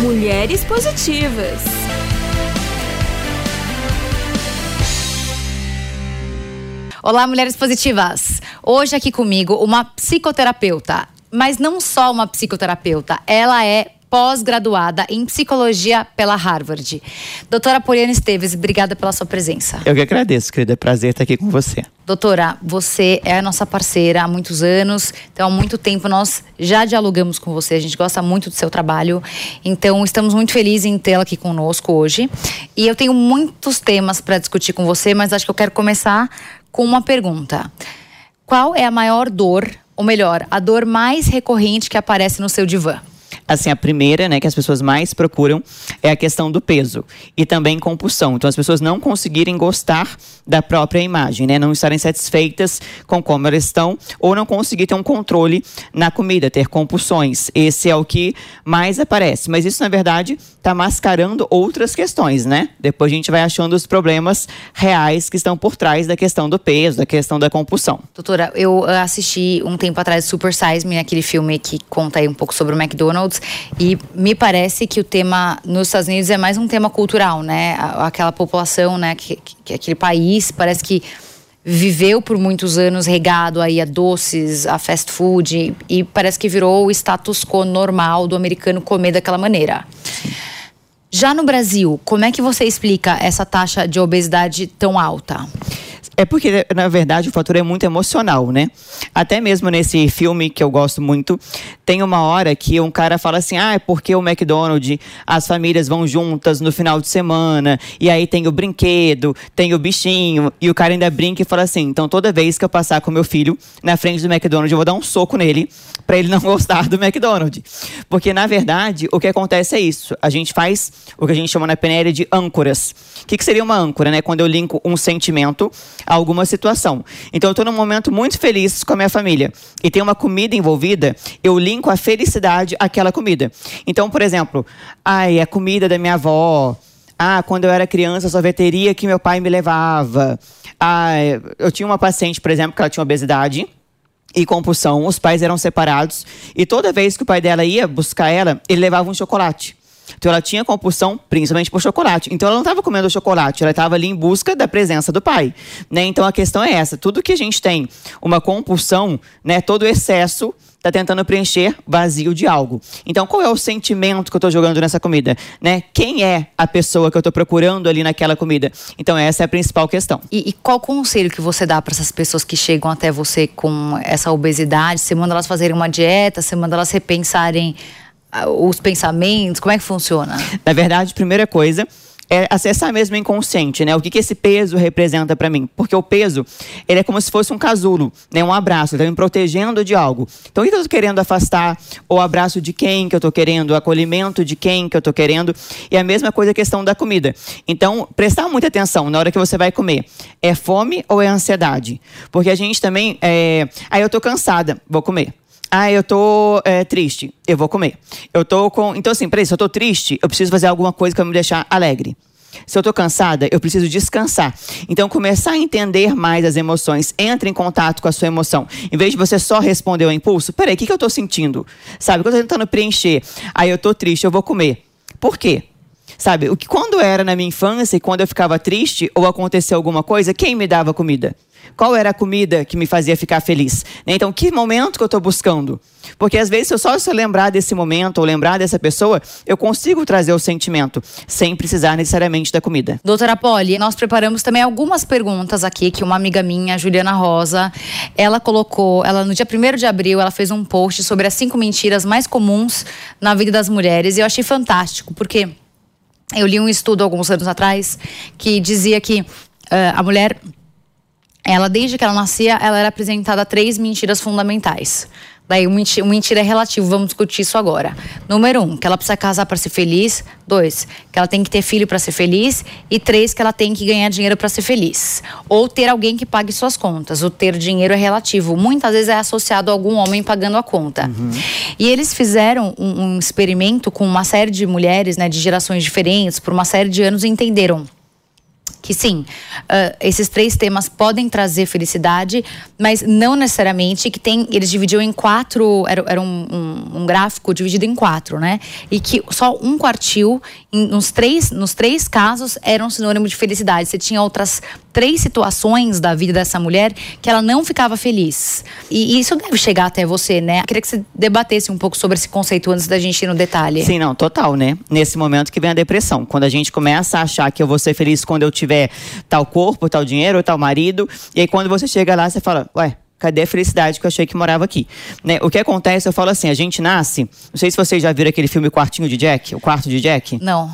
Mulheres Positivas. Olá, mulheres positivas. Hoje aqui comigo uma psicoterapeuta, mas não só uma psicoterapeuta, ela é pós-graduada em psicologia pela Harvard. Doutora Poliana Esteves, obrigada pela sua presença. Eu que agradeço, querida. É prazer estar aqui com você. Doutora, você é a nossa parceira há muitos anos, então há muito tempo nós já dialogamos com você, a gente gosta muito do seu trabalho, então estamos muito felizes em tê-la aqui conosco hoje. E eu tenho muitos temas para discutir com você, mas acho que eu quero começar com uma pergunta. Qual é a maior dor, ou melhor, a dor mais recorrente que aparece no seu divã? Assim, a primeira, né, que as pessoas mais procuram é a questão do peso e também compulsão. Então, as pessoas não conseguirem gostar da própria imagem, né, não estarem satisfeitas com como elas estão ou não conseguir ter um controle na comida, ter compulsões. Esse é o que mais aparece. Mas isso, na verdade, está mascarando outras questões, né? Depois a gente vai achando os problemas reais que estão por trás da questão do peso, da questão da compulsão. Doutora, eu assisti um tempo atrás Super Size Me, aquele filme que conta aí um pouco sobre o McDonald's e me parece que o tema nos Estados Unidos é mais um tema cultural, né? Aquela população, né? Que, que aquele país parece que viveu por muitos anos regado aí a doces, a fast food e, parece que virou o status quo normal do americano comer daquela maneira. Já no Brasil, como é que você explica essa taxa de obesidade tão alta? É porque, na verdade, o fator é muito emocional, né? Até mesmo nesse filme que eu gosto muito, tem uma hora que um cara fala assim: ah, é porque o McDonald's, as famílias vão juntas no final de semana, e aí tem o brinquedo, tem o bichinho, e o cara ainda brinca e fala assim: então toda vez que eu passar com meu filho na frente do McDonald's, eu vou dar um soco nele para ele não gostar do McDonald's. Porque, na verdade, o que acontece é isso: a gente faz o que a gente chama na PNL de âncoras. O que, que seria uma âncora, né? Quando eu linko um sentimento alguma situação. Então eu estou num momento muito feliz com a minha família e tem uma comida envolvida, eu linko a felicidade àquela comida. Então, por exemplo, ai, a comida da minha avó. Ah, quando eu era criança, a sorveteria que meu pai me levava. Ah, eu tinha uma paciente, por exemplo, que ela tinha obesidade e compulsão. Os pais eram separados e toda vez que o pai dela ia buscar ela, ele levava um chocolate. Então ela tinha compulsão principalmente por chocolate. Então ela não estava comendo chocolate, ela estava ali em busca da presença do pai. Né? Então a questão é essa: tudo que a gente tem uma compulsão, né, todo excesso está tentando preencher vazio de algo. Então, qual é o sentimento que eu estou jogando nessa comida? Né? Quem é a pessoa que eu estou procurando ali naquela comida? Então, essa é a principal questão. E, e qual conselho que você dá para essas pessoas que chegam até você com essa obesidade? Você manda elas fazerem uma dieta? Você manda elas repensarem os pensamentos? Como é que funciona? Na verdade, primeira coisa é acessar mesmo o inconsciente, né? O que, que esse peso representa para mim? Porque o peso, ele é como se fosse um casulo, né? Um abraço, ele tá me protegendo de algo. Então, o que eu tô querendo afastar? O abraço de quem que eu tô querendo? O acolhimento de quem que eu tô querendo? E a mesma coisa a questão da comida. Então, prestar muita atenção na hora que você vai comer. É fome ou é ansiedade? Porque a gente também, é... aí eu tô cansada, vou comer. Ah, eu tô é, triste, eu vou comer. Eu tô com. Então, assim, peraí, se eu tô triste, eu preciso fazer alguma coisa que vai me deixar alegre. Se eu tô cansada, eu preciso descansar. Então, começar a entender mais as emoções. Entre em contato com a sua emoção. Em vez de você só responder ao impulso, peraí, o que, que eu tô sentindo? Sabe, eu tô tentando preencher? Aí eu tô triste, eu vou comer. Por quê? Sabe, o que quando era na minha infância e quando eu ficava triste ou acontecia alguma coisa, quem me dava comida? Qual era a comida que me fazia ficar feliz? Né? Então, que momento que eu estou buscando? Porque às vezes, se eu só se eu lembrar desse momento ou lembrar dessa pessoa, eu consigo trazer o sentimento, sem precisar necessariamente da comida. Doutora Poli, nós preparamos também algumas perguntas aqui que uma amiga minha, Juliana Rosa, ela colocou, ela no dia 1 de abril, ela fez um post sobre as cinco mentiras mais comuns na vida das mulheres. E eu achei fantástico, porque eu li um estudo alguns anos atrás que dizia que uh, a mulher ela, desde que ela nascia, ela era apresentada a três mentiras fundamentais. Daí, o mentira, mentira é relativo, vamos discutir isso agora. Número um, que ela precisa casar para ser feliz. Dois, que ela tem que ter filho para ser feliz. E três, que ela tem que ganhar dinheiro para ser feliz. Ou ter alguém que pague suas contas. O ter dinheiro é relativo. Muitas vezes é associado a algum homem pagando a conta. Uhum. E eles fizeram um, um experimento com uma série de mulheres, né, de gerações diferentes, por uma série de anos, e entenderam que sim, uh, esses três temas podem trazer felicidade, mas não necessariamente que tem. Eles dividiam em quatro, era, era um, um, um, gráfico dividido em quatro, né? E que só um quartil, em, nos, três, nos três casos, era um sinônimo de felicidade. Você tinha outras três situações da vida dessa mulher que ela não ficava feliz. E, e isso deve chegar até você, né? Eu queria que você debatesse um pouco sobre esse conceito antes da gente ir no detalhe. Sim, não, total, né? Nesse momento que vem a depressão. Quando a gente começa a achar que eu vou ser feliz quando eu tiver tal corpo, tal dinheiro, tal marido. E aí quando você chega lá, você fala, ué, cadê a felicidade que eu achei que morava aqui? Né? O que acontece, eu falo assim, a gente nasce. Não sei se vocês já viram aquele filme Quartinho de Jack, o quarto de Jack. Não.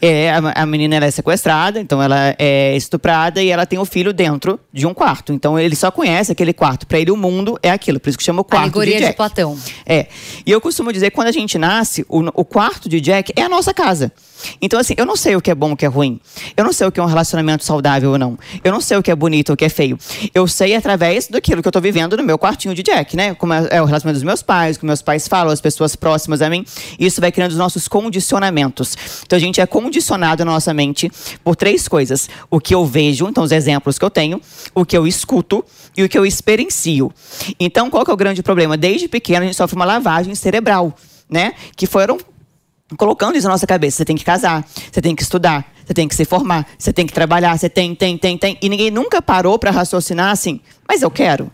É, a, a menina é sequestrada, então ela é estuprada e ela tem o um filho dentro de um quarto. Então ele só conhece aquele quarto. Para ele o mundo é aquilo, por isso que chama o quarto Alegoria de Jack. de Platão. É. E eu costumo dizer que quando a gente nasce, o, o quarto de Jack é a nossa casa. Então, assim, eu não sei o que é bom, o que é ruim. Eu não sei o que é um relacionamento saudável ou não. Eu não sei o que é bonito ou o que é feio. Eu sei através daquilo que eu tô vivendo no meu quartinho de Jack, né? Como é, é o relacionamento dos meus pais, o que meus pais falam, as pessoas próximas a mim. Isso vai criando os nossos condicionamentos. Então, a gente é condicionado na nossa mente por três coisas: o que eu vejo, então, os exemplos que eu tenho, o que eu escuto e o que eu experiencio. Então, qual que é o grande problema? Desde pequeno, a gente sofre uma lavagem cerebral, né? Que foram colocando isso na nossa cabeça. Você tem que casar, você tem que estudar, você tem que se formar, você tem que trabalhar, você tem, tem, tem, tem. E ninguém nunca parou para raciocinar assim, mas eu quero.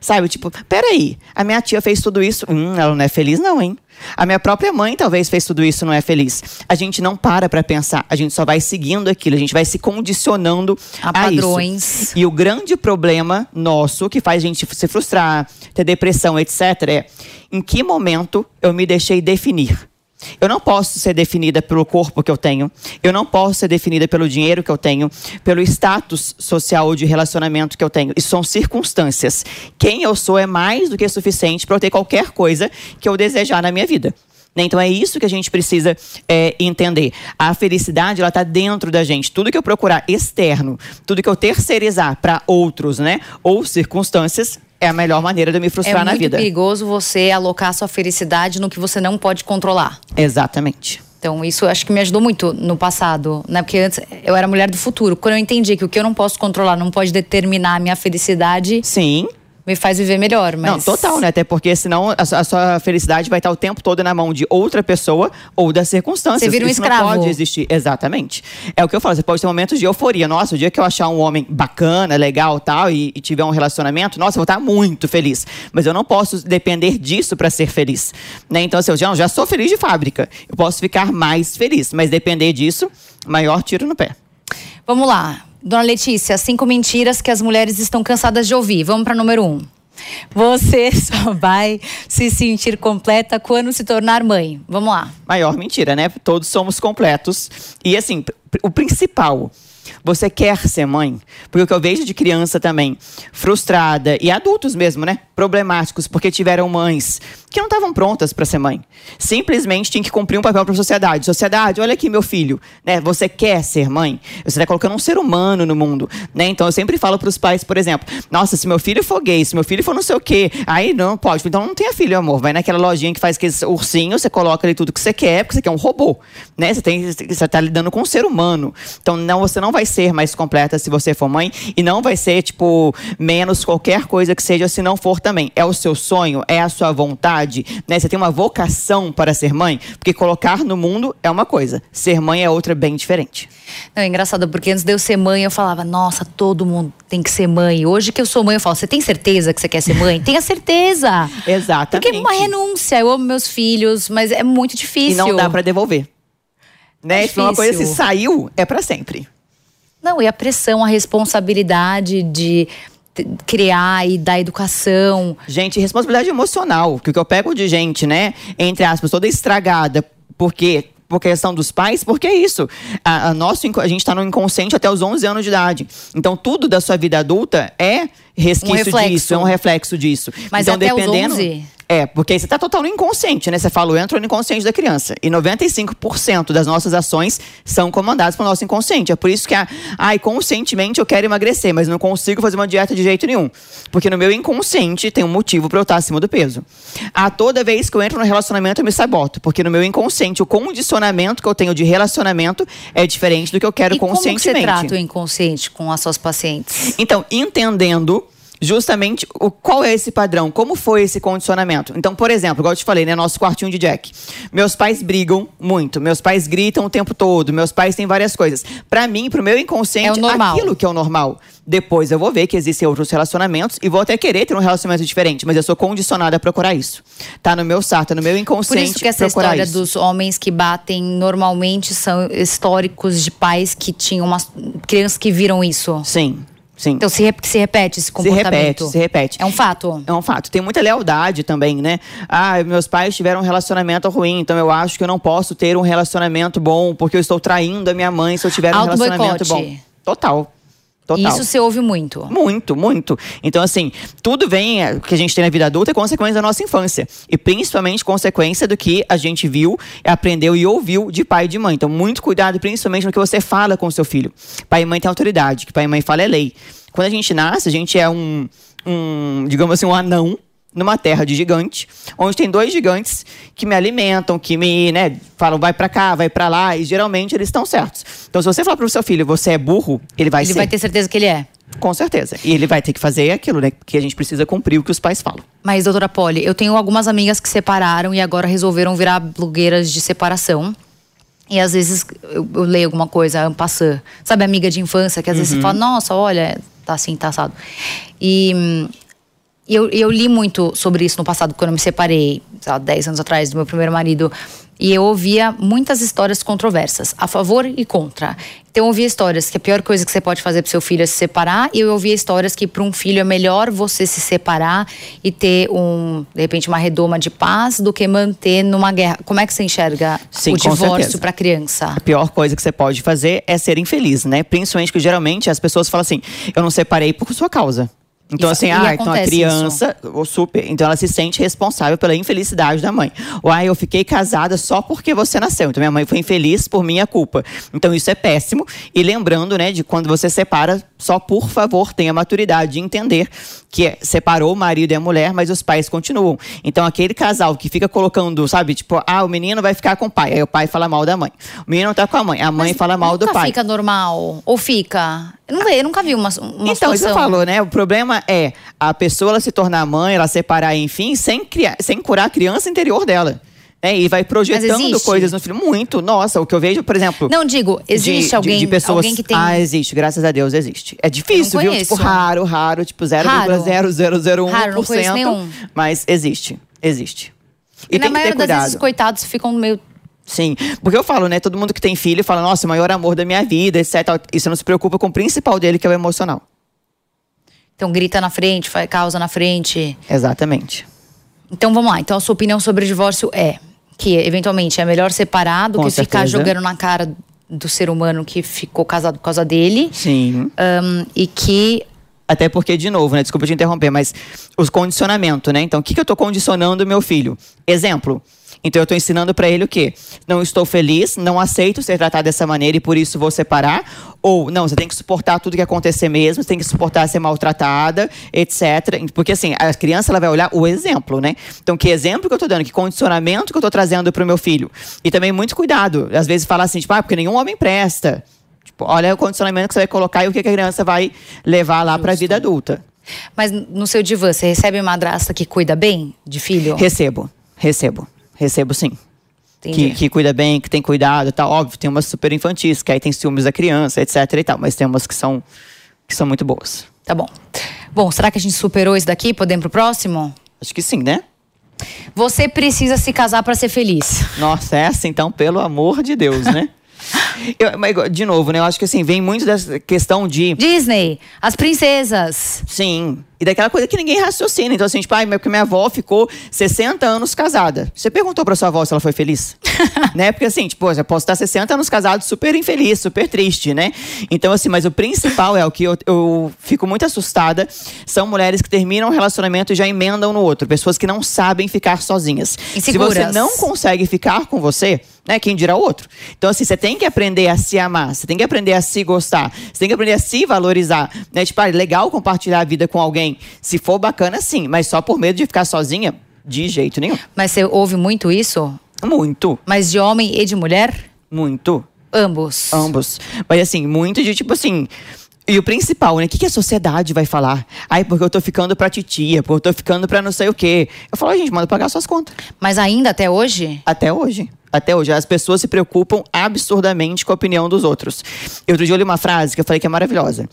Sabe, tipo, peraí, a minha tia fez tudo isso, hum, ela não é feliz não, hein? A minha própria mãe talvez fez tudo isso, não é feliz. A gente não para para pensar, a gente só vai seguindo aquilo, a gente vai se condicionando a, a padrões. Isso. E o grande problema nosso que faz a gente se frustrar, ter depressão, etc, é em que momento eu me deixei definir? Eu não posso ser definida pelo corpo que eu tenho. Eu não posso ser definida pelo dinheiro que eu tenho, pelo status social ou de relacionamento que eu tenho. Isso são circunstâncias. Quem eu sou é mais do que suficiente para eu ter qualquer coisa que eu desejar na minha vida. Então é isso que a gente precisa é, entender. A felicidade ela está dentro da gente. Tudo que eu procurar externo, tudo que eu terceirizar para outros, né, ou circunstâncias, é a melhor maneira de me frustrar é na vida. É muito perigoso você alocar sua felicidade no que você não pode controlar. Exatamente. Então, isso acho que me ajudou muito no passado, né? Porque antes eu era mulher do futuro. Quando eu entendi que o que eu não posso controlar não pode determinar a minha felicidade. Sim me faz viver melhor. Mas... Não, total, né? Até porque senão a, a, sua felicidade vai estar o tempo todo na mão de outra pessoa ou das circunstâncias. Você vira um Isso escravo. não pode existir. Exatamente. É o que eu falo, você pode ter momentos de euforia. Nossa, o dia que eu achar um homem bacana, legal tal, e, e tiver um relacionamento, nossa, eu vou estar muito feliz. Mas eu não posso depender disso para ser feliz. Né? Então, assim, eu já, já sou feliz de fábrica. Eu posso ficar mais feliz, mas depender disso, maior tiro no pé. Vamos lá. Dona Letícia, cinco mentiras que as mulheres estão cansadas de ouvir. Vamos para número um. Você só vai se sentir completa quando se tornar mãe. Vamos lá. Maior mentira, né? Todos somos completos. E assim, o principal você quer ser mãe? Porque o que eu vejo de criança também, frustrada, e adultos mesmo, né? Problemáticos, porque tiveram mães que não estavam prontas para ser mãe. Simplesmente tinha que cumprir um papel para a sociedade. Sociedade, olha aqui, meu filho, né? Você quer ser mãe? Você está colocando um ser humano no mundo, né? Então eu sempre falo para os pais, por exemplo, nossa, se meu filho for gay, se meu filho for não sei o quê, aí não pode. Então não tenha filho, amor. Vai naquela lojinha que faz aquele ursinho, você coloca ali tudo que você quer, porque você quer um robô, né? Você tem, você está lidando com um ser humano. Então não, você não vai ser mais completa se você for mãe e não vai ser, tipo, menos qualquer coisa que seja se não for também. É o seu sonho, é a sua vontade, né? Você tem uma vocação para ser mãe, porque colocar no mundo é uma coisa, ser mãe é outra bem diferente. Não, é engraçado, porque antes de eu ser mãe, eu falava, nossa, todo mundo tem que ser mãe. Hoje que eu sou mãe, eu falo, você tem certeza que você quer ser mãe? Tenha certeza! Exatamente. Porque é uma renúncia, eu amo meus filhos, mas é muito difícil. E não dá para devolver. Né? É é uma coisa, se saiu, é para sempre. Não, e a pressão, a responsabilidade de criar e dar educação. Gente, responsabilidade emocional, que o que eu pego de gente, né, entre aspas, toda estragada, porque por questão dos pais, porque é isso. A, a, nosso, a gente está no inconsciente até os 11 anos de idade. Então, tudo da sua vida adulta é resquício um disso, é um reflexo disso. Mas então, até dependendo, os 11? É, porque aí você tá total no inconsciente, né? Você fala, eu entro no inconsciente da criança. E 95% das nossas ações são comandadas pelo nosso inconsciente. É por isso que, ai, conscientemente eu quero emagrecer, mas não consigo fazer uma dieta de jeito nenhum. Porque no meu inconsciente tem um motivo para eu estar acima do peso. A toda vez que eu entro no relacionamento, eu me saboto. Porque no meu inconsciente, o condicionamento que eu tenho de relacionamento é diferente do que eu quero e conscientemente. Como você trata o inconsciente com as suas pacientes? Então, entendendo justamente o, qual é esse padrão, como foi esse condicionamento. Então, por exemplo, igual eu te falei, né, nosso quartinho de Jack. Meus pais brigam muito, meus pais gritam o tempo todo, meus pais têm várias coisas. Para mim, pro meu inconsciente, é aquilo que é o normal. Depois eu vou ver que existem outros relacionamentos e vou até querer ter um relacionamento diferente, mas eu sou condicionada a procurar isso. Tá no meu sarto, tá no meu inconsciente. Por isso que essa história isso. dos homens que batem normalmente são históricos de pais que tinham umas crianças que viram isso. Sim. Sim. Então se, se repete esse comportamento. Se repete, se repete. É um fato. É um fato. Tem muita lealdade também, né? Ah, meus pais tiveram um relacionamento ruim, então eu acho que eu não posso ter um relacionamento bom porque eu estou traindo a minha mãe se eu tiver um relacionamento bom. Total. Total. Isso você ouve muito. Muito, muito. Então, assim, tudo vem é, que a gente tem na vida adulta é consequência da nossa infância. E principalmente consequência do que a gente viu, aprendeu e ouviu de pai e de mãe. Então, muito cuidado, principalmente no que você fala com o seu filho. Pai e mãe têm autoridade, que pai e mãe fala é lei. Quando a gente nasce, a gente é um, um digamos assim, um anão numa terra de gigante, onde tem dois gigantes que me alimentam, que me, né, falam vai para cá, vai para lá, e geralmente eles estão certos. Então, se você falar pro seu filho, você é burro, ele vai ele ser. Ele vai ter certeza que ele é. Com certeza. E ele vai ter que fazer aquilo, né? Que a gente precisa cumprir o que os pais falam. Mas, doutora Polly, eu tenho algumas amigas que separaram e agora resolveram virar blogueiras de separação. E às vezes eu, eu leio alguma coisa, ampassã. Sabe, amiga de infância, que às uhum. vezes você uhum. fala, nossa, olha, tá assim, tá assado. E hum, e eu, eu li muito sobre isso no passado, quando eu me separei, há 10 anos atrás, do meu primeiro marido. E eu ouvia muitas histórias controversas, a favor e contra. Então eu ouvia histórias que a pior coisa que você pode fazer para seu filho é se separar, e eu ouvia histórias que para um filho é melhor você se separar e ter um, de repente, uma redoma de paz do que manter numa guerra. Como é que você enxerga Sim, o divórcio para criança? A pior coisa que você pode fazer é ser infeliz, né? Principalmente que geralmente as pessoas falam assim: "Eu não separei por sua causa". Então, isso, assim, ah, então a criança, super, então ela se sente responsável pela infelicidade da mãe. Ou, ah, eu fiquei casada só porque você nasceu. Então, minha mãe foi infeliz por minha culpa. Então, isso é péssimo. E lembrando, né, de quando você separa, só por favor tenha maturidade de entender que é, separou o marido e a mulher, mas os pais continuam. Então, aquele casal que fica colocando, sabe, tipo, ah, o menino vai ficar com o pai, aí o pai fala mal da mãe. O menino tá com a mãe, a mãe mas fala mal do pai. fica normal. Ou fica. Eu, não, eu nunca vi uma, uma então, situação. isso falou, né? O problema é a pessoa ela se tornar mãe, ela separar, enfim, sem, criar, sem curar a criança interior dela. É, e vai projetando coisas no filho. Muito. Nossa, o que eu vejo, por exemplo. Não, digo, existe de, alguém, de, de pessoas, alguém que tem. Ah, existe, graças a Deus existe. É difícil, viu? Tipo, raro, raro, tipo 0,0001%. Raro, não nenhum. Mas existe, existe. E, e na maioria das vezes, os coitados ficam meio Sim, porque eu falo, né? Todo mundo que tem filho fala, nossa, o maior amor da minha vida, etc. Isso não se preocupa com o principal dele, que é o emocional. Então grita na frente, faz causa na frente. Exatamente. Então vamos lá. Então a sua opinião sobre o divórcio é que eventualmente é melhor separar do Com que certeza. ficar jogando na cara do ser humano que ficou casado por causa dele. Sim. Um, e que até porque, de novo, né? Desculpa te interromper, mas os condicionamento, né? Então, o que, que eu estou condicionando meu filho? Exemplo. Então eu estou ensinando para ele o quê? Não estou feliz, não aceito ser tratado dessa maneira e por isso vou separar. Ou não, você tem que suportar tudo que acontecer mesmo, você tem que suportar ser maltratada, etc. Porque assim, a criança ela vai olhar o exemplo, né? Então que exemplo que eu estou dando, que condicionamento que eu estou trazendo para o meu filho. E também muito cuidado. Às vezes falar assim, tipo, ah, porque nenhum homem presta. Tipo, olha o condicionamento que você vai colocar e o que a criança vai levar lá para a vida adulta. Mas no seu divã, você recebe madrasta que cuida bem de filho? Recebo, recebo. Recebo sim. Que, que, cuida bem, que tem cuidado e tal. Óbvio, tem umas super infantis, que aí tem ciúmes da criança, etc e tal. Mas tem umas que são, que são muito boas. Tá bom. Bom, será que a gente superou isso daqui? Podemos pro próximo? Acho que sim, né? Você precisa se casar para ser feliz. Nossa, essa então, pelo amor de Deus, né? Eu, mas, de novo, né? Eu acho que assim, vem muito dessa questão de. Disney, as princesas. Sim. E daquela coisa que ninguém raciocina. Então, assim, tipo, ai, porque minha avó ficou 60 anos casada. Você perguntou pra sua avó se ela foi feliz? né? Porque assim, tipo, eu posso estar 60 anos casado super infeliz, super triste, né? Então, assim, mas o principal é o que eu, eu fico muito assustada: são mulheres que terminam um relacionamento e já emendam no outro. Pessoas que não sabem ficar sozinhas. Inseguras. Se você não consegue ficar com você, né? Quem dirá outro. Então, assim, você tem que aprender a se amar, você tem que aprender a se gostar, você tem que aprender a se valorizar. Né? Tipo, ah, legal compartilhar a vida com alguém. Se for bacana, sim, mas só por medo de ficar sozinha, de jeito nenhum. Mas você ouve muito isso? Muito. Mas de homem e de mulher? Muito. Ambos. Ambos. Mas assim, muito de tipo assim. E o principal, né? O que, que a sociedade vai falar? Ai, porque eu tô ficando pra titia, porque eu tô ficando pra não sei o quê. Eu falo, gente, manda pagar suas contas. Mas ainda até hoje? Até hoje. Até hoje. As pessoas se preocupam absurdamente com a opinião dos outros. Eu outro dia eu li uma frase que eu falei que é maravilhosa.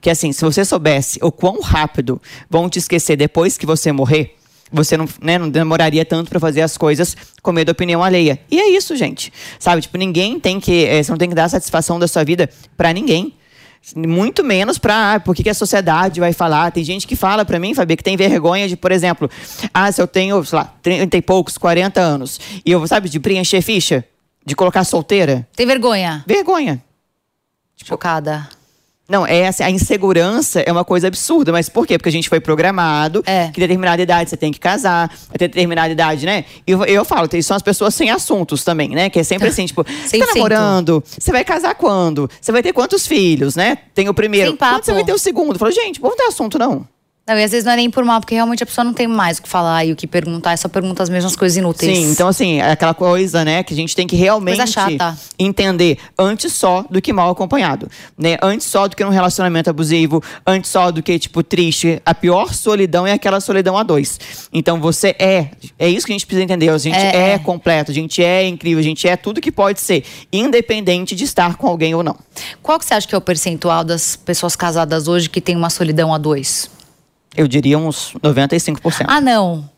Que é assim, se você soubesse o quão rápido vão te esquecer depois que você morrer, você não, né, não demoraria tanto para fazer as coisas com medo da opinião alheia. E é isso, gente. Sabe? Tipo, ninguém tem que. É, você não tem que dar satisfação da sua vida para ninguém. Muito menos para ah, por que, que a sociedade vai falar. Tem gente que fala para mim, Fabi, que tem vergonha de, por exemplo, ah, se eu tenho, sei lá, 30 e poucos, 40 anos, e eu, sabe, de preencher ficha, de colocar solteira. Tem vergonha? Vergonha. Chocada. Não, é assim, a insegurança é uma coisa absurda, mas por quê? Porque a gente foi programado É. que determinada idade você tem que casar, até determinada idade, né? E eu, eu falo, são as pessoas sem assuntos também, né? Que é sempre assim, tipo, você tá 100%. namorando, você vai casar quando? Você vai ter quantos filhos, né? Tem o primeiro. Quando você vai ter o segundo? Eu falo, gente, vamos ter assunto, não. Não, e às vezes não é nem por mal, porque realmente a pessoa não tem mais o que falar e o que perguntar, é só pergunta as mesmas coisas inúteis. Sim, então assim, é aquela coisa, né, que a gente tem que realmente entender antes só do que mal acompanhado, né? Antes só do que num relacionamento abusivo, antes só do que tipo triste, a pior solidão é aquela solidão a dois. Então você é, é isso que a gente precisa entender, a gente É, é, é. completo, a gente é incrível, a gente é tudo que pode ser, independente de estar com alguém ou não. Qual que você acha que é o percentual das pessoas casadas hoje que tem uma solidão a dois? Eu diria uns 95%. Ah, não.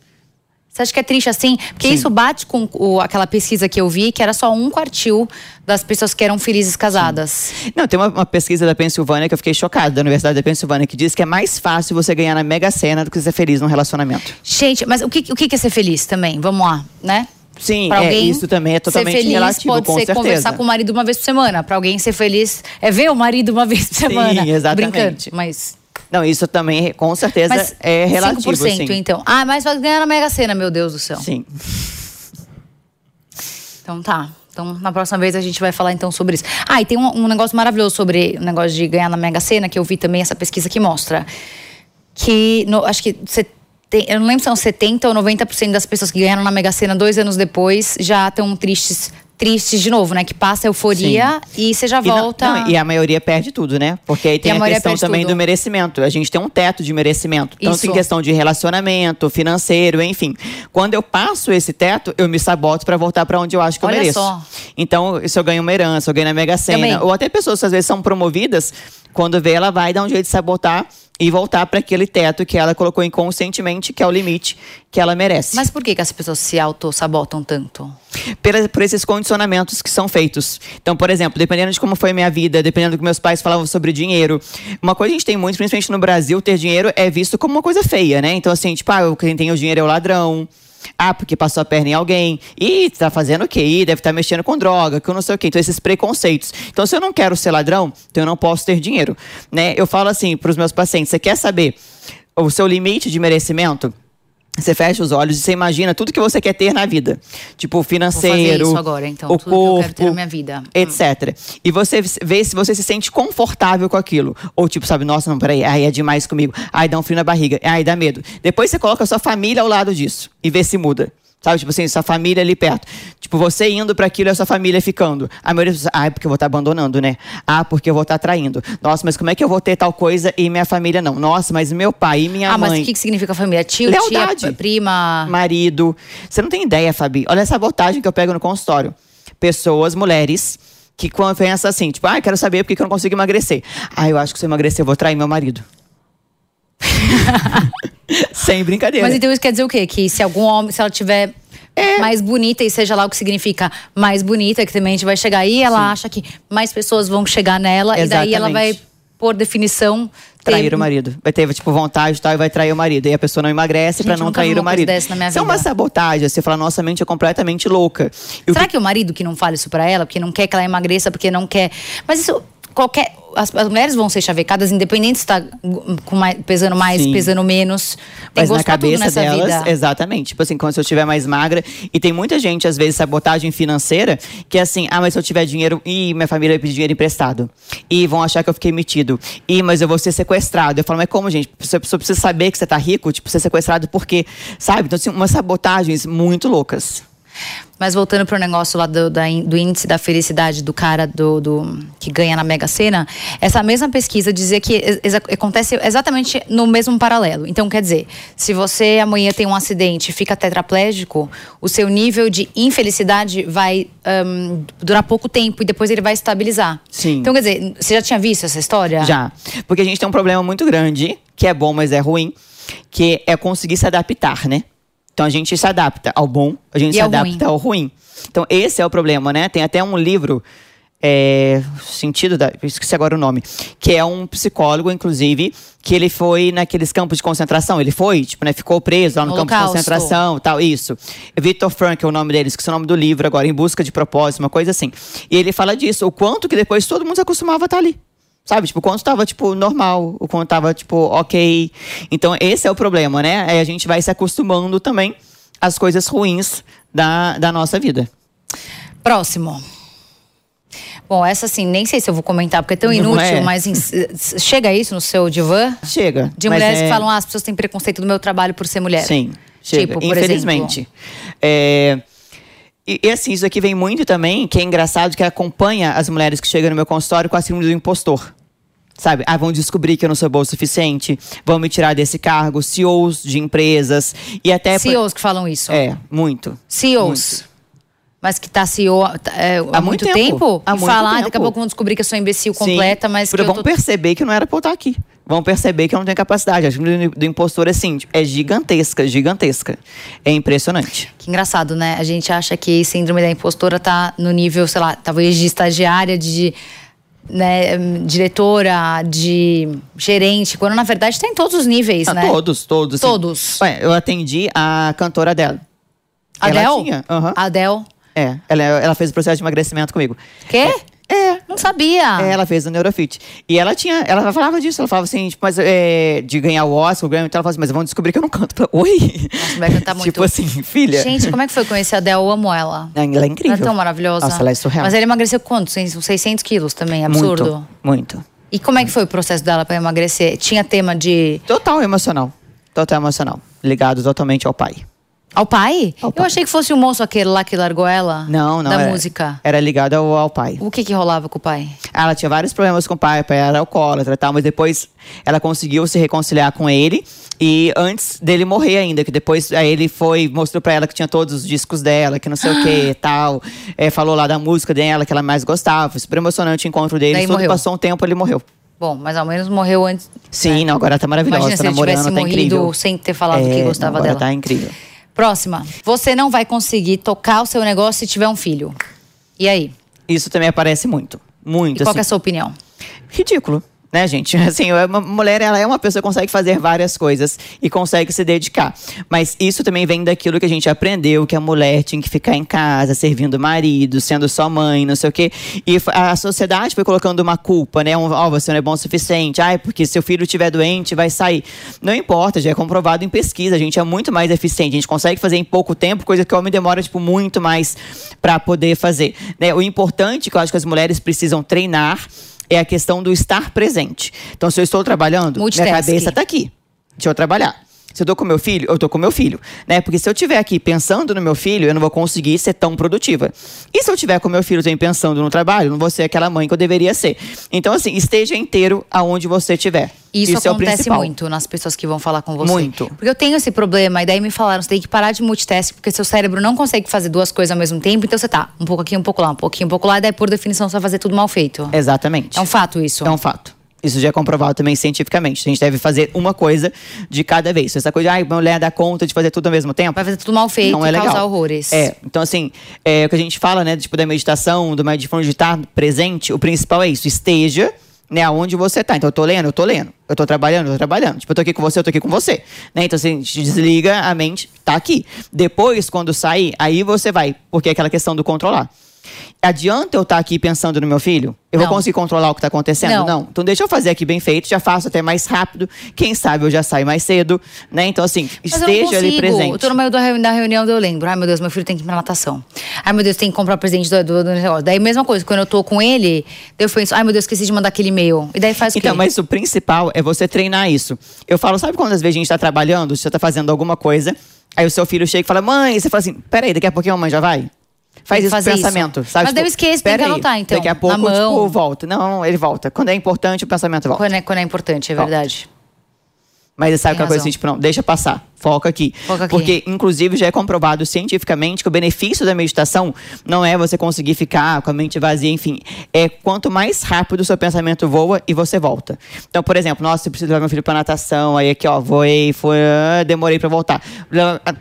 Você acha que é triste assim? Porque Sim. isso bate com o- aquela pesquisa que eu vi, que era só um quartil das pessoas que eram felizes casadas. Não, tem uma, uma pesquisa da Pensilvânia que eu fiquei chocada, da Universidade da Pensilvânia, que diz que é mais fácil você ganhar na Mega Sena do que ser feliz num relacionamento. Gente, mas o que, o que é ser feliz também? Vamos lá, né? Sim, Pra é, alguém isso também é totalmente ser feliz relativo, pode com ser certeza. conversar com o marido uma vez por semana. Pra alguém ser feliz é ver o marido uma vez por semana. Tô exatamente. Brincando, mas Não, isso também, com certeza, mas é relativo, 5% sim. então. Ah, mas vai ganhar na Mega Sena, meu Deus do céu. Sim. Então tá. Então, na próxima vez a gente vai falar então sobre isso. Ah, e tem um, um negócio maravilhoso sobre o negócio de ganhar na Mega Sena, que eu vi também essa pesquisa que mostra. Que no- acho que você tem, eu não lembro se são 70 ou 90% das pessoas que ganharam na Mega Sena dois anos depois já estão tristes, tristes de novo, né? Que passa a euforia e você já E, não- volta. não, e a maioria perde tudo, né? Porque aí tem a a, maioria questão também tudo. do merecimento. A gente tem um teto de merecimento. Tanto Isso. em questão de relacionamento, financeiro, enfim. Quando eu passo esse teto, eu me saboto pra voltar pra onde eu acho que Olha eu mereço. só. Então, se eu ganho uma herança, eu ganho na Mega Também. Sena, ou até pessoas que às vezes são promovidas, quando vê, ela vai dar um jeito de sabotar e voltar pra aquele teto que ela colocou inconscientemente, que é o limite que ela merece. Mas por que, que as pessoas se auto-sabotam tanto? pela- por esses condicionamentos que são feitos. Então, por exemplo, dependendo de como foi a minha vida, dependendo do que meus pais falavam sobre dinheiro, uma coisa que a gente tem muito, principalmente no Brasil, ter dinheiro é visto como uma coisa feia, né? Então, assim, tipo, ah, quem tem o dinheiro é o ladrão. Ah, porque passou a perna em alguém. Ih, tá fazendo o quê? Ih, deve estar mexendo com droga, que eu não sei o quê. Então, esses preconceitos. Então, se eu não quero ser ladrão, então eu não posso ter dinheiro. Né? Eu falo assim para os meus pacientes: você quer saber o seu limite de merecimento? Você fecha os olhos e você imagina tudo que você quer ter na vida. Tipo, financeiro, isso agora, então, o tudo que eu corpo, quero ter na minha vida. Hum. etc. E você vê se você se sente confortável com aquilo. Ou tipo, sabe, nossa, não, peraí, ai, é demais comigo. Ai, dá um frio na barriga. Ai, dá medo. Depois você coloca a sua família ao lado disso e vê se muda. Sabe, tipo assim, sua família ali perto. Tipo, você indo para aquilo e a sua família ficando. A maioria das pessoas, ah, porque eu vou estar abandonando, né? Ah, porque eu vou estar traindo. Nossa, mas como é que eu vou ter tal coisa e minha família não? Nossa, mas meu pai e minha ah, mãe mas o que, que significa família? Tio, Lealdade. tia, prima. marido. Você não tem ideia, Fabi. Olha essa sabotagem que eu pego no consultório. Pessoas, mulheres, que quando pensa assim, tipo, ah, quero saber por que eu não consigo emagrecer. Ah, eu acho que se eu emagrecer, eu vou trair meu marido. Sem brincadeira. Mas então isso quer dizer o quê? Que se algum homem, se ela tiver É. mais bonita, e seja lá o que significa mais bonita, que também a gente vai chegar aí, ela acha que mais pessoas vão chegar nela, e daí ela vai, Exatamente. por definição, Trair o marido. Vai ter, tipo, vontade e tal, e vai trair o marido. E a pessoa não emagrece eu não trair o marido. Isso é uma sabotagem. Você fala, nossa mente é completamente louca. E o Será que- que o marido que não fala isso pra ela, porque não quer que ela emagreça, porque não quer. Mas isso. Qualquer. As, as mulheres vão ser chavecadas, independente se tá com mais- pesando mais, Sim. pesando menos. Tem Mas na cabeça delas, vida. exatamente. Tipo assim, quando se eu estiver mais magra. E tem muita gente, às vezes, sabotagem financeira, que é assim, ah, mas se eu tiver dinheiro, ih, minha família vai pedir dinheiro emprestado. E vão achar que eu fiquei metido. Ih, mas eu vou ser sequestrado. Eu falo, mas como, gente? Você pessoa precisa saber que você tá rico, tipo, ser sequestrado por quê? Sabe? Então, assim, umas sabotagens muito loucas. Mas voltando pro negócio lá do, da do índice da felicidade do cara do, do- que ganha na Mega Sena, essa mesma pesquisa dizia que exa- acontece exatamente no mesmo paralelo. Então, quer dizer, se você amanhã tem um acidente e fica tetraplégico, o seu nível de infelicidade vai ahn, durar pouco tempo e depois ele vai estabilizar. Sim. Então, quer dizer, você já tinha visto essa história? Já. Porque a gente tem um problema muito grande, que é bom, mas é ruim, que é conseguir se adaptar, né? Então a gente se adapta ao bom, a gente E se ao adapta ao ruim. Então esse é o problema, né? Tem até um livro, é, sentido da, esqueci agora o nome, que é um psicólogo, inclusive, que ele foi naqueles campos de concentração. Ele foi, tipo, né? Ficou preso lá no campo de Holocausto. concentração, tal, isso. Victor Frank é o nome dele, esqueci o nome do livro agora, Em Busca de Propósito, uma coisa assim. E ele fala disso, o quanto que depois todo mundo se acostumava a estar ali. Sabe, tipo, o quanto tava, tipo, normal, o quanto tava, tipo, ok. Então, esse é o problema, né? Aí a gente vai se acostumando também às coisas ruins da, da nossa vida. Próximo. Bom, essa assim, nem sei se eu vou comentar, porque é tão inútil, é? mas em- chega isso no seu divã? Chega. De mulheres é- que falam, ah, as pessoas têm preconceito do meu trabalho por ser mulher. Sim, chega. Tipo, por Infelizmente. É, E, e assim, isso aqui vem muito também, que é engraçado, que acompanha as mulheres que chegam no meu consultório com a síndrome do impostor. Sabe? Ah, vão descobrir que eu não sou boa o suficiente, vão me tirar desse cargo, CEOs de empresas e até... por- CEOs que falam isso. É, muito. CEOs. Mas que tá CEO tá, é, há, Há muito muito tempo? tempo. Há e muito falar, daqui a tempo. pouco vão descobrir que eu sou imbecil Sim, completa, mas que vão tô... perceber que não era pra eu estar aqui. Vão perceber que eu não tenho capacidade. A síndrome do impostor, assim, tipo, é gigantesca, gigantesca. É impressionante. Que engraçado, né? A gente acha que síndrome da impostora tá no nível, sei lá, talvez de estagiária, de né, diretora, de gerente, quando na verdade tá em todos os níveis, Ah, né? Todos, todos. assim. Todos. Ué, eu atendi a cantora dela. Adele? Ela tinha, aham. Adele. É, ela, ela fez o processo de emagrecimento comigo. Quê? É. Não sabia. É, ela fez o Neurofit. E ela tinha, ela falava disso, ela falava assim, tipo, mas é, de ganhar o Oscar, o Grammy, então ela falava assim, mas vão descobrir que eu não canto. Oi? Nossa, vai cantar muito. tipo assim, filha. Gente, como é que foi conhecer a Adele? Eu amo ela. Ela é incrível. Ela é tão maravilhosa. Nossa, ela é surreal. Mas ela emagreceu quanto? Uns 600 quilos também, absurdo. Muito, muito. E como é que foi o processo dela pra emagrecer? Tinha tema de. Total emocional. Total emocional. Ligado totalmente ao pai. Ao pai? Ao Eu pai. achei que fosse o moço aquele lá que largou ela. Não, não. Da era, música. Era ligado ao, ao pai. O que que rolava com o pai? Ela tinha vários problemas com o pai, o pai era alcoólatra e tal, mas depois ela conseguiu se reconciliar com ele. E antes dele morrer ainda, que depois aí ele foi, mostrou pra ela que tinha todos os discos dela, que não sei o que e tal. É, falou lá da música dela, que ela mais gostava. Foi super emocionante o encontro deles. Daí Tudo morreu. passou um tempo, ele morreu. Bom, mas ao menos morreu antes. Sim, não, agora tá maravilhosa, Imagina tá se ele namorando, tivesse tá morrido incrível. sem ter falado É, que gostava não, agora dela. tá incrível. Próxima. Você não vai conseguir tocar o seu negócio se tiver um filho. E aí? Isso também aparece muito. Muito, E qual que é a assim. sua opinião? ridículo. Né, gente? Assim, uma mulher, ela é uma pessoa que consegue fazer várias coisas e consegue se dedicar. Mas isso também vem daquilo que a gente aprendeu, que a mulher tinha que ficar em casa, servindo o marido, sendo só mãe, não sei o quê. E a sociedade foi colocando uma culpa, né? Um, ó, você não é bom o suficiente. Ai, porque seu filho estiver doente, vai sair. Não importa, já é comprovado em pesquisa. A gente é muito mais eficiente. A gente consegue fazer em pouco tempo, coisa que o homem demora, tipo, muito mais para poder fazer. Né? O importante que eu acho que as mulheres precisam treinar é a questão do estar presente. Então, se eu estou trabalhando, minha cabeça está aqui. Deixa eu trabalhar. Se eu tô com meu filho, eu tô com meu filho, né? Porque se eu estiver aqui pensando no meu filho, eu não vou conseguir ser tão produtiva. E se eu estiver com meu filho também pensando no trabalho, eu não vou ser aquela mãe que eu deveria ser. Então, assim, esteja inteiro aonde você estiver. Isso, é o acontece principal. muito nas pessoas que vão falar com você. Muito. Porque eu tenho esse problema, e daí me falaram, você tem que parar de multitasking, porque seu cérebro não consegue fazer duas coisas ao mesmo tempo, então você tá um pouco aqui, um pouco lá, um pouquinho, um pouco lá, e daí por definição você vai fazer tudo mal feito. Exatamente. É um fato isso. É um fato. Isso já é comprovado também cientificamente. A gente deve fazer uma coisa de cada vez. Essa coisa de, ai, mulher dá conta de fazer tudo ao mesmo tempo. Vai fazer tudo mal feito não é causar horrores. É, então assim, é o que a gente fala, né, tipo, da meditação, do mindfulness de estar presente, o principal é isso, esteja, né, aonde você tá. Então eu tô lendo, eu tô lendo. Eu tô trabalhando, eu tô trabalhando. Tipo, eu tô aqui com você, eu tô aqui com você. Né? Então assim, a gente desliga a mente, tá aqui. Depois, quando sair, aí você vai, porque é aquela questão do controlar. Adianta eu estar aqui pensando no meu filho? Eu Não. vou conseguir controlar o que está acontecendo? Não. Então deixa eu fazer aqui bem feito, já faço até mais rápido. Quem sabe eu já saio mais cedo, né? Então assim, Mas não esteja ali presente. Eu tô no meio da reuni- da reunião, eu lembro. Ai, meu Deus, meu filho tem que ir pra natação. Ai, meu Deus, tem que comprar presente do, do, do negócio. Daí, mesma coisa, quando eu tô com ele, eu penso, ai, meu Deus, esqueci de mandar aquele e-mail. E daí faz o Então, quê? mas o principal é você treinar isso. Eu falo, sabe quando às vezes a gente tá trabalhando, você tá fazendo alguma coisa, aí o seu filho chega e fala, mãe, e você fala assim, peraí, daqui a pouquinho a mamãe já vai? Faz isso com fazer isso. pensamento, sabe? Mas daí eu esqueço, tem que "Peraí, anotar, então, Daqui a na pouco, mão." tipo, volta. Não, ele volta. Quando é importante, o pensamento volta. Quando é, quando é importante, é Volta. verdade. Mas sabe Tem aquela coisa assim, tipo, não, deixa passar, foca aqui. Foca aqui. Porque, inclusive, já é comprovado cientificamente que o benefício da meditação não é você conseguir ficar com a mente vazia, enfim. É quanto mais rápido o seu pensamento voa e você volta. Então, por exemplo, nossa, eu preciso levar meu filho pra natação, aí aqui, ó, voei, foi, ah, demorei pra voltar.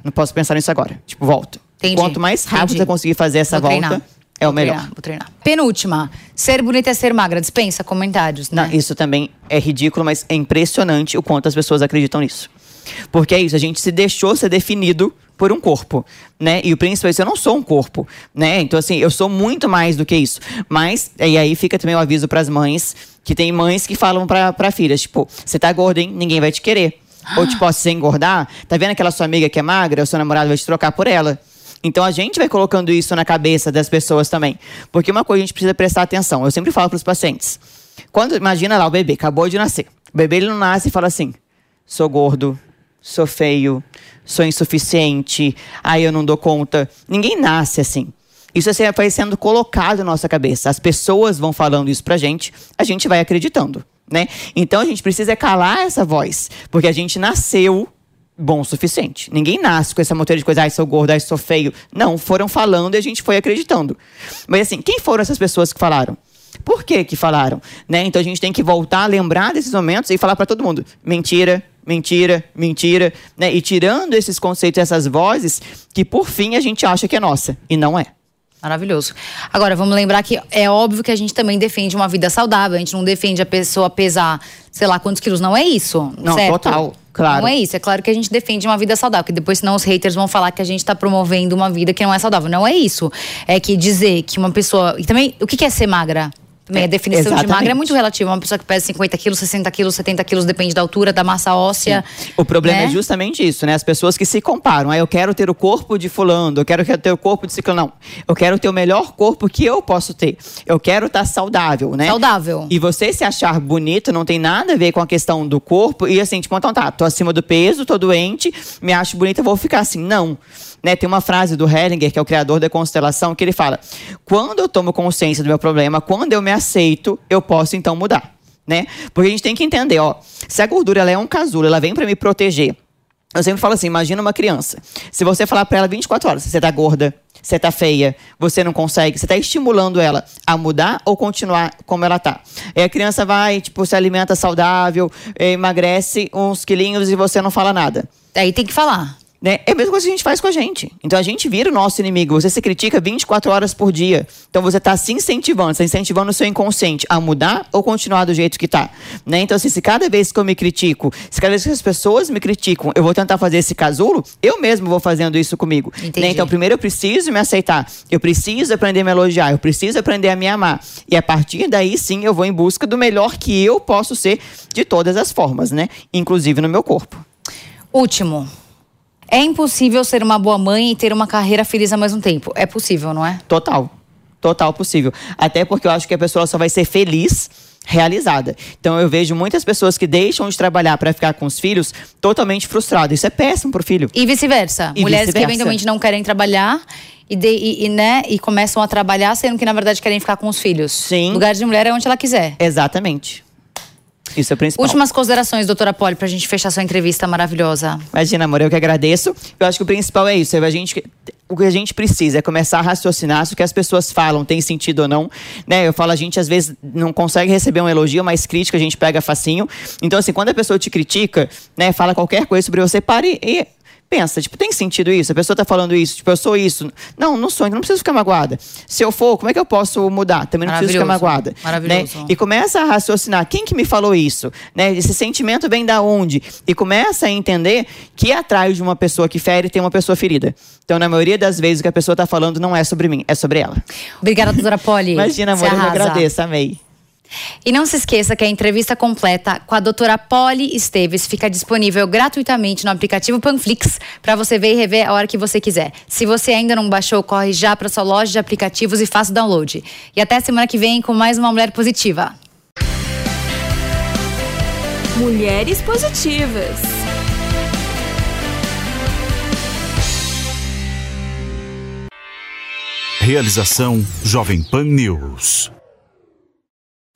Não posso pensar nisso agora. Tipo, volto. Entendi. Quanto mais rápido Entendi. você conseguir fazer essa Vou volta, treinar. é o melhor. Treinar, vou treinar. Penúltima. Ser bonita é ser magra. Dispensa comentários, né? Não, isso também é ridículo, mas é impressionante o quanto as pessoas acreditam nisso. Porque é isso, a gente se deixou ser definido por um corpo, né? E o principal é isso, eu não sou um corpo, né? Então, assim, eu sou muito mais do que isso. Mas, e aí fica também o aviso para as mães, que tem mães que falam pra filhas, tipo, você tá gorda, hein? Ninguém vai te querer. Ou, tipo, ó, se você engordar, tá vendo aquela sua amiga que é magra, o seu namorado vai te trocar por ela. Então a gente vai colocando isso na cabeça das pessoas também. Porque uma coisa a gente precisa prestar atenção. Eu sempre falo para os pacientes. Quando imagina lá o bebê acabou de nascer. O bebê ele não nasce e fala assim: "Sou gordo, sou feio, sou insuficiente, ai eu não dou conta". Ninguém nasce assim. Isso assim, vai sendo colocado na nossa cabeça. As pessoas vão falando isso pra gente, a gente vai acreditando, né? Então a gente precisa calar essa voz, porque a gente nasceu bom o suficiente. Ninguém nasce com essa monteira de coisa, ai, sou gordo, ai, sou feio. Não, foram falando e a gente foi acreditando. Mas assim, quem foram essas pessoas que falaram? Por que que falaram? Né? Então a gente tem que voltar a lembrar desses momentos e falar para todo mundo: mentira, mentira, mentira, né? E tirando esses conceitos, essas vozes que por fim a gente acha que é nossa e não é. Maravilhoso. Agora, vamos lembrar que é óbvio que a gente também defende uma vida saudável. A gente não defende a pessoa pesar, sei lá, quantos quilos. Não é isso. Não, certo? total, claro. Não é isso. É claro que a gente defende uma vida saudável. Porque depois, senão, os haters vão falar que a gente tá promovendo uma vida que não é saudável. Não é isso. É que dizer que uma pessoa. E também, o que que é ser magra? Também a É, definição de magra é muito relativa. Uma pessoa que pesa 50 quilos, 60 quilos, 70 quilos, depende da altura, da massa óssea. O problema né? é justamente isso, né? As pessoas que se comparam. Ah, eu quero ter o corpo de fulano, eu quero ter o corpo de ciclano. Não. Eu quero ter o melhor corpo que eu posso ter. Eu quero estar saudável, né? Saudável. E você se achar bonito não tem nada a ver com a questão do corpo. E assim, tipo, então tá, tô acima do peso, tô doente, me acho bonita, vou ficar assim. Não. Né, tem uma frase do Hellinger, que é o criador da constelação, que ele fala: quando eu tomo consciência do meu problema, quando eu me aceito, eu posso então mudar. Né? Porque a gente tem que entender, ó, se a gordura ela é um casulo, ela vem para me proteger. Eu sempre falo assim, imagina uma criança. Se você falar para ela 24 horas, você tá gorda, você tá feia, você não consegue, você tá estimulando ela a mudar ou continuar como ela tá. Aí a criança vai, tipo, se alimenta saudável, emagrece uns quilinhos e você não fala nada. Aí tem que falar. Né? É a mesma coisa que a gente faz com a gente. Então a gente vira o nosso inimigo. Você se critica 24 horas por dia. Então você está se incentivando, está incentivando o seu inconsciente a mudar ou continuar do jeito que está. Né? Então, assim, se cada vez que eu me critico, se cada vez que as pessoas me criticam, eu vou tentar fazer esse casulo, eu mesmo vou fazendo isso comigo. Né? Então, primeiro eu preciso me aceitar. Eu preciso aprender a me elogiar. Eu preciso aprender a me amar. E a partir daí, sim, eu vou em busca do melhor que eu posso ser de todas as formas, né? Inclusive no meu corpo. Último. É impossível ser uma boa mãe e ter uma carreira feliz ao mesmo tempo. É possível, não é? Total. Total possível. Até porque eu acho que a pessoa só vai ser feliz realizada. Então eu vejo muitas pessoas que deixam de trabalhar para ficar com os filhos totalmente frustradas. Isso é péssimo pro filho. E vice-versa. Mulheres que vice-versa. eventualmente não querem trabalhar e, de- e- e, né, e começam a trabalhar, sendo que na verdade querem ficar com os filhos. Sim. Lugar de mulher é onde ela quiser. Exatamente. Isso é o principal. Últimas considerações, doutora Poli, pra gente fechar sua entrevista maravilhosa. Imagina, amor, eu que agradeço. Eu acho que o principal é isso. É a gente, o que a gente precisa é começar a raciocinar se o que as pessoas falam tem sentido ou não. Né? Eu falo, a gente às vezes não consegue receber um elogio, mas crítica a gente pega facinho. Então, assim, quando a pessoa te critica, né, fala qualquer coisa sobre você, pare e pensa, tipo, tem sentido isso? A pessoa tá falando isso, tipo, eu sou isso. Não, não sou, então não preciso ficar magoada. Se eu for, como é que eu posso mudar? Também não preciso ficar magoada. Né? Maravilhoso. Né? E começa a raciocinar, quem que me falou isso? Né? Esse sentimento vem da onde? E começa a entender que atrás de uma pessoa que fere tem uma pessoa ferida. Então, na maioria das vezes, o que a pessoa tá falando não é sobre mim, é sobre ela. Obrigada, doutora Poli. Imagina, amor, eu agradeço, amei. E não se esqueça que a entrevista completa com a doutora Polly Esteves fica disponível gratuitamente no aplicativo Panflix para você ver e rever a hora que você quiser. Se você ainda não baixou, corre já para sua loja de aplicativos e faça o download. E até semana que vem com mais uma Mulher Positiva. Mulheres Positivas. Realização Jovem Pan News.